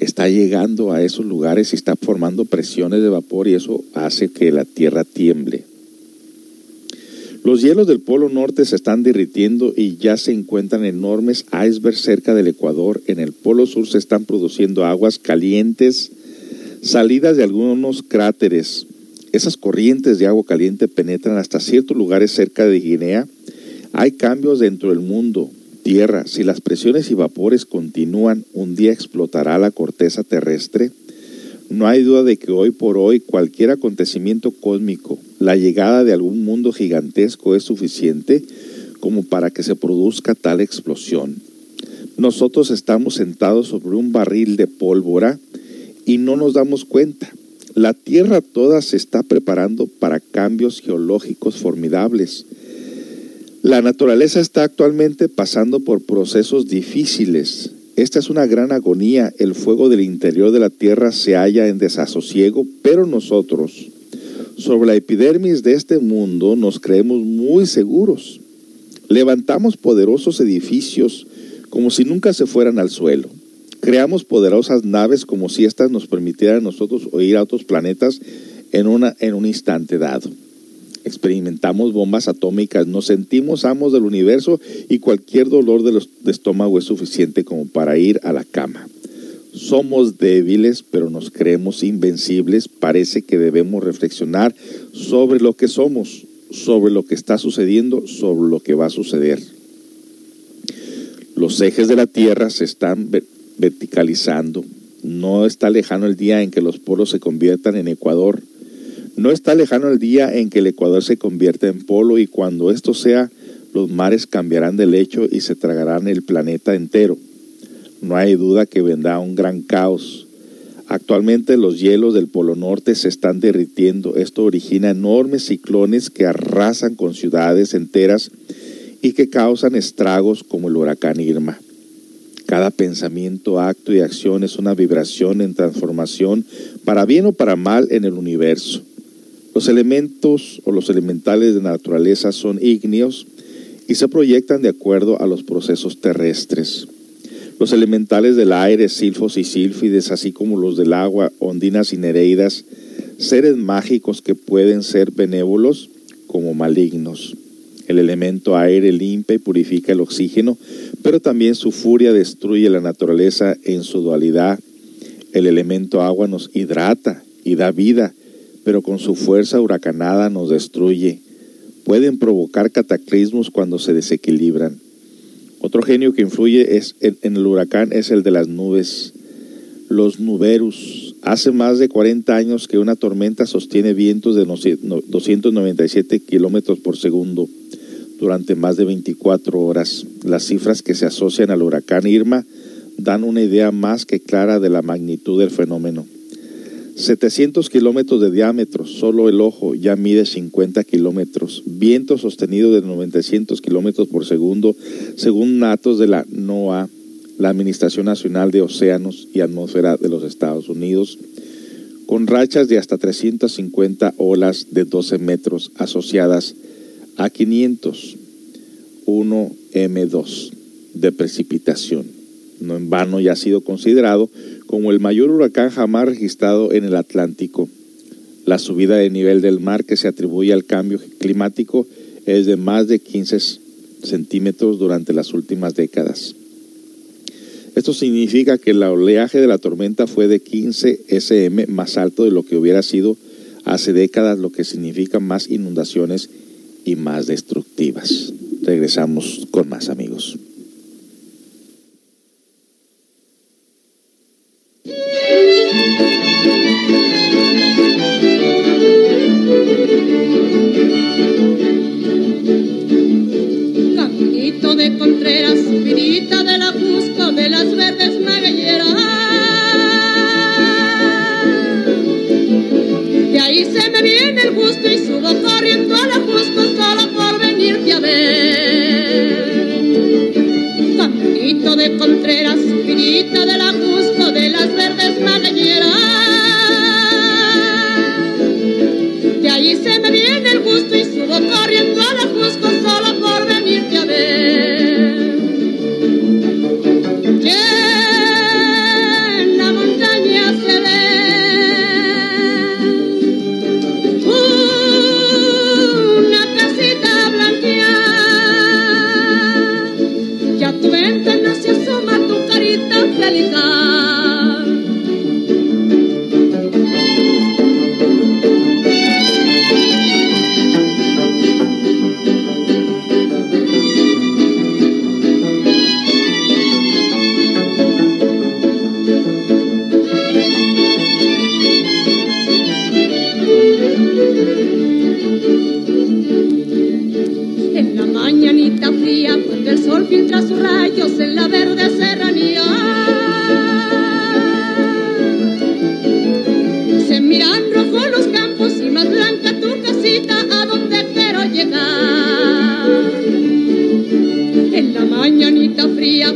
Speaker 1: está llegando a esos lugares y está formando presiones de vapor y eso hace que la Tierra tiemble. Los hielos del Polo Norte se están derritiendo y ya se encuentran enormes icebergs cerca del Ecuador. En el Polo Sur se están produciendo aguas calientes, salidas de algunos cráteres. Esas corrientes de agua caliente penetran hasta ciertos lugares cerca de Guinea. Hay cambios dentro del mundo. Tierra, si las presiones y vapores continúan, un día explotará la corteza terrestre. No hay duda de que hoy por hoy cualquier acontecimiento cósmico, la llegada de algún mundo gigantesco es suficiente como para que se produzca tal explosión. Nosotros estamos sentados sobre un barril de pólvora y no nos damos cuenta. La Tierra toda se está preparando para cambios geológicos formidables. La naturaleza está actualmente pasando por procesos difíciles, esta es una gran agonía. El fuego del interior de la tierra se halla en desasosiego, pero nosotros, sobre la epidermis de este mundo, nos creemos muy seguros. Levantamos poderosos edificios como si nunca se fueran al suelo. Creamos poderosas naves como si éstas nos permitieran a nosotros ir a otros planetas en, una, en un instante dado experimentamos bombas atómicas, nos sentimos amos del universo y cualquier dolor de, estómago es suficiente como para ir a la cama. Somos débiles, pero nos creemos invencibles. Parece que debemos reflexionar sobre lo que somos, sobre lo que está sucediendo, sobre lo que va a suceder. Los ejes de la Tierra se están verticalizando. No está lejano el día en que los polos se conviertan en Ecuador no está lejano el día en que el Ecuador se convierta en polo y cuando esto sea, los mares cambiarán de lecho y se tragarán el planeta entero. No hay duda que vendrá un gran caos. Actualmente los hielos del Polo Norte se están derritiendo. Esto origina enormes ciclones que arrasan con ciudades enteras y que causan estragos como el huracán Irma. Cada pensamiento, acto y acción es una vibración en transformación para bien o para mal en el universo. Los elementos o los elementales de naturaleza son ígneos y se proyectan de acuerdo a los procesos terrestres. Los elementales del aire, silfos y sílfides, así como los del agua, ondinas y nereidas, seres mágicos que pueden ser benévolos como malignos. El elemento aire limpia y purifica el oxígeno, pero también su furia destruye la naturaleza en su dualidad. El elemento agua nos hidrata y da vida, pero con su fuerza huracanada nos destruye. Pueden provocar cataclismos cuando se desequilibran. Otro genio que influye es, en, el huracán es el de las nubes, los nuberus. Hace más de 40 años que una tormenta sostiene vientos de 297 kilómetros por segundo durante más de 24 horas. Las cifras que se asocian al huracán Irma dan una idea más que clara de la magnitud del fenómeno. 700 kilómetros de diámetro, solo el ojo ya mide 50 kilómetros. Viento sostenido de 900 kilómetros por segundo, según datos de la NOAA, la Administración Nacional de Océanos y Atmósfera de los Estados Unidos, con rachas de hasta 350 olas de 12 metros asociadas a 501 M2 de precipitación. No en vano ya ha sido considerado como el mayor huracán jamás registrado en el Atlántico. La subida de nivel del mar que se atribuye al cambio climático es de más de 15 centímetros durante las últimas décadas. Esto significa que el oleaje de la tormenta fue de 15 SM más alto de lo que hubiera sido hace décadas, lo que significa más inundaciones y más destructivas. Regresamos con más amigos.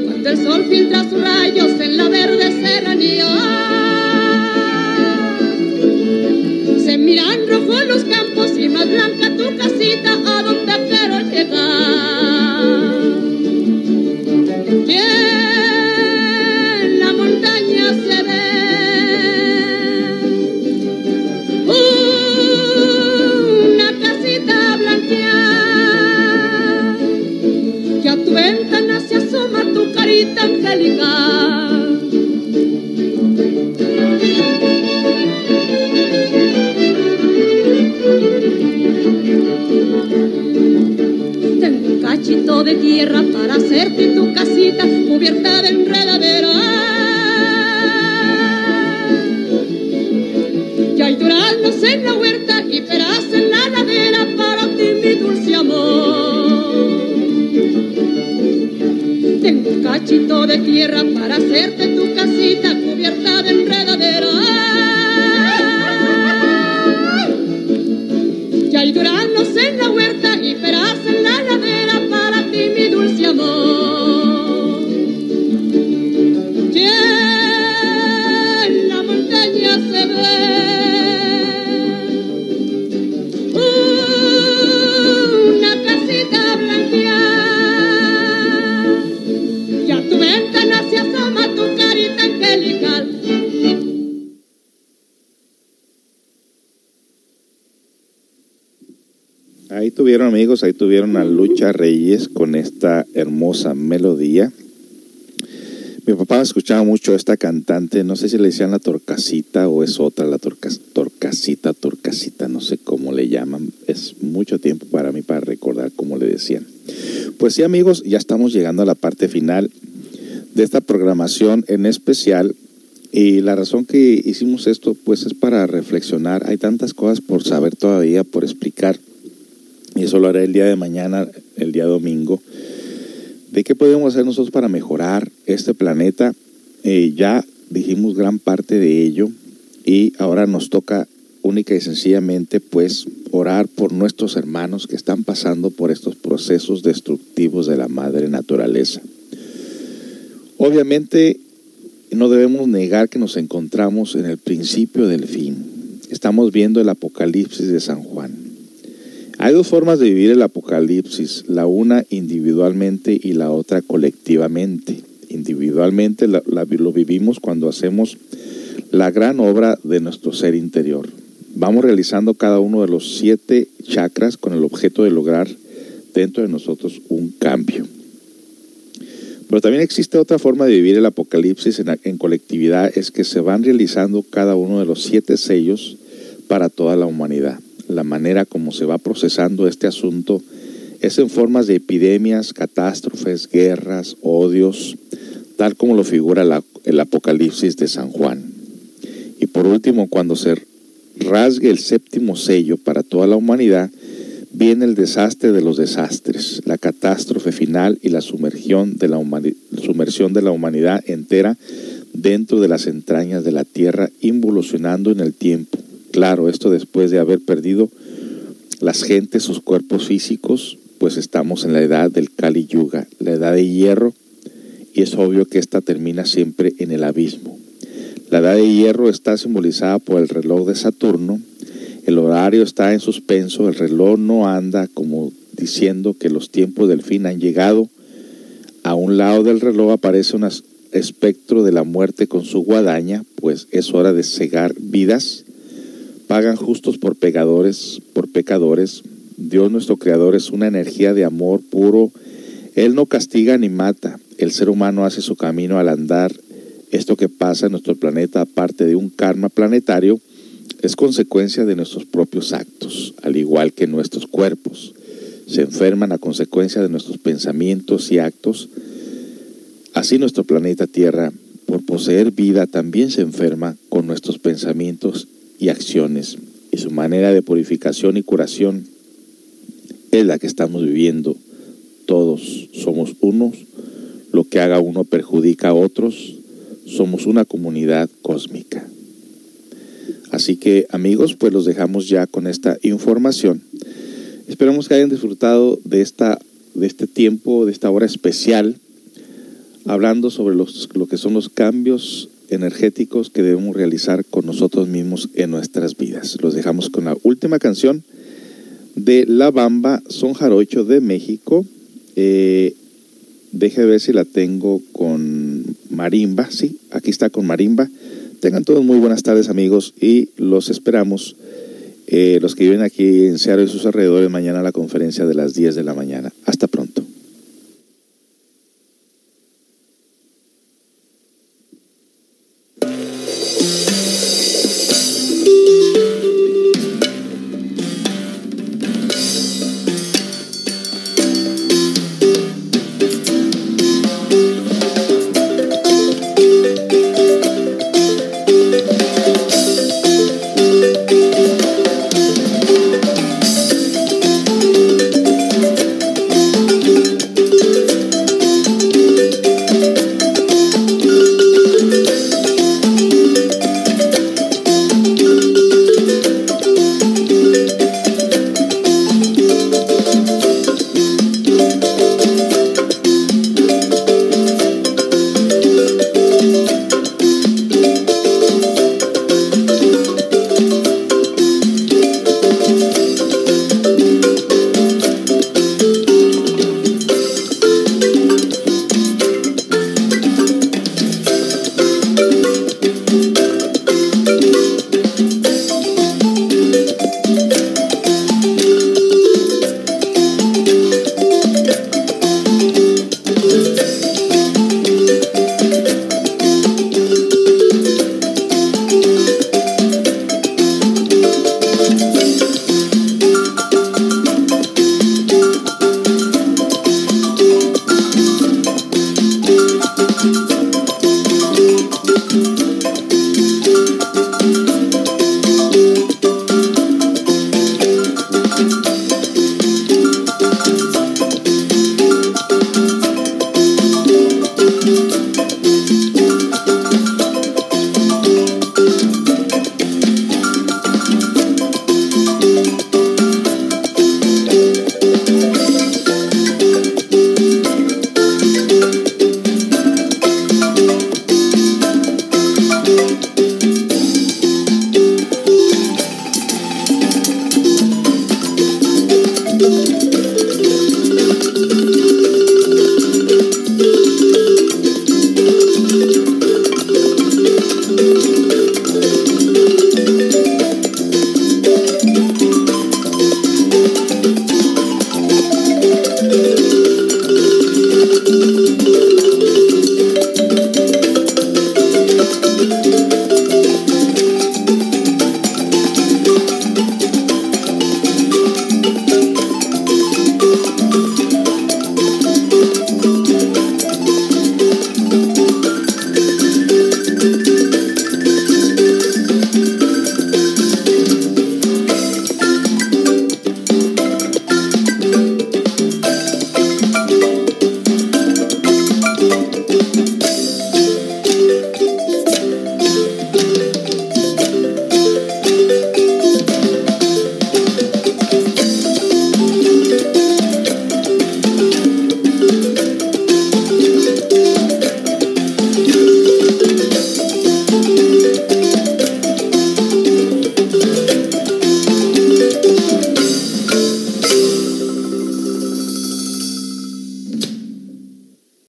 Speaker 5: cuando el sol filtra sus rayos en la Tengo un cachito
Speaker 6: de tierra para hacerte tu casita cubierta de enredadero. ¡Ah! Ya hay duraznos en la huerta y pera cachito de tierra para hacerte tu casita cubierta de
Speaker 1: amigos, ahí tuvieron a Lucha Reyes con esta hermosa melodía. Mi papá escuchaba mucho esta cantante, no sé si le decían la torcasita o es otra, la torcas, torcasita, torcasita, no sé cómo le llaman. Es mucho tiempo para mí para recordar cómo le decían. Pues sí amigos, ya estamos llegando a la parte final de esta programación en especial y la razón que hicimos esto pues es para reflexionar. Hay tantas cosas por saber todavía, por explicar y eso lo haré el día de mañana, el día domingo, de qué podemos hacer nosotros para mejorar este planeta. Eh, ya dijimos gran parte de ello y ahora nos toca única y sencillamente pues orar por nuestros hermanos que están pasando por estos procesos destructivos de la madre naturaleza. Obviamente no debemos negar que nos encontramos en el principio del fin. Estamos viendo el apocalipsis de San Juan. Hay dos formas de vivir el apocalipsis, la una individualmente y la otra colectivamente. Individualmente lo vivimos cuando hacemos la gran obra de nuestro ser interior. Vamos realizando cada uno de los siete chakras con el objeto de lograr dentro de nosotros un cambio. Pero también existe otra forma de vivir el apocalipsis en, en colectividad, es que se van realizando cada uno de los siete sellos para toda la humanidad la manera como se va procesando este asunto es en formas de epidemias, catástrofes, guerras, odios, tal como lo figura el Apocalipsis de San Juan. Y por último, cuando se rasgue el séptimo sello para toda la humanidad, viene el desastre de los desastres, la catástrofe final y la sumergión de la, sumersión de la humanidad entera dentro de las entrañas de la tierra, involucionando en el tiempo Claro, esto después de haber perdido las gentes sus cuerpos físicos, pues estamos en la edad del Kali Yuga, la edad de hierro, y es obvio que esta termina siempre en el abismo. La edad de hierro está simbolizada por el reloj de Saturno, el horario está en suspenso, el reloj no anda como diciendo que los tiempos del fin han llegado. A un lado del reloj aparece un espectro de la muerte con su guadaña, pues es hora de cegar vidas pagan justos por pecadores, por pecadores. Dios nuestro Creador es una energía de amor puro. Él no castiga ni mata. El ser humano hace su camino al andar. Esto que pasa en nuestro planeta, aparte de un karma planetario, es consecuencia de nuestros propios actos, al igual que nuestros cuerpos. Se enferman a consecuencia de nuestros pensamientos y actos. Así nuestro planeta Tierra, por poseer vida, también se enferma con nuestros pensamientos y acciones y su manera de purificación y curación es la que estamos viviendo. Todos somos unos, lo que haga uno perjudica a otros, somos una comunidad cósmica. Así que amigos, pues los dejamos ya con esta información. Esperamos que hayan disfrutado de, esta, de este tiempo, de esta hora especial, hablando sobre los, lo que son los cambios energéticos que debemos realizar con nosotros mismos en nuestras vidas. Los dejamos con la última canción de La Bamba, son jarocho de México. Eh, deje ver si la tengo con marimba. Sí, aquí está con marimba. Tengan todos muy buenas tardes amigos y los esperamos. Eh, los que viven aquí en Seattle y sus alrededores mañana a la conferencia de las 10 de la mañana. Hasta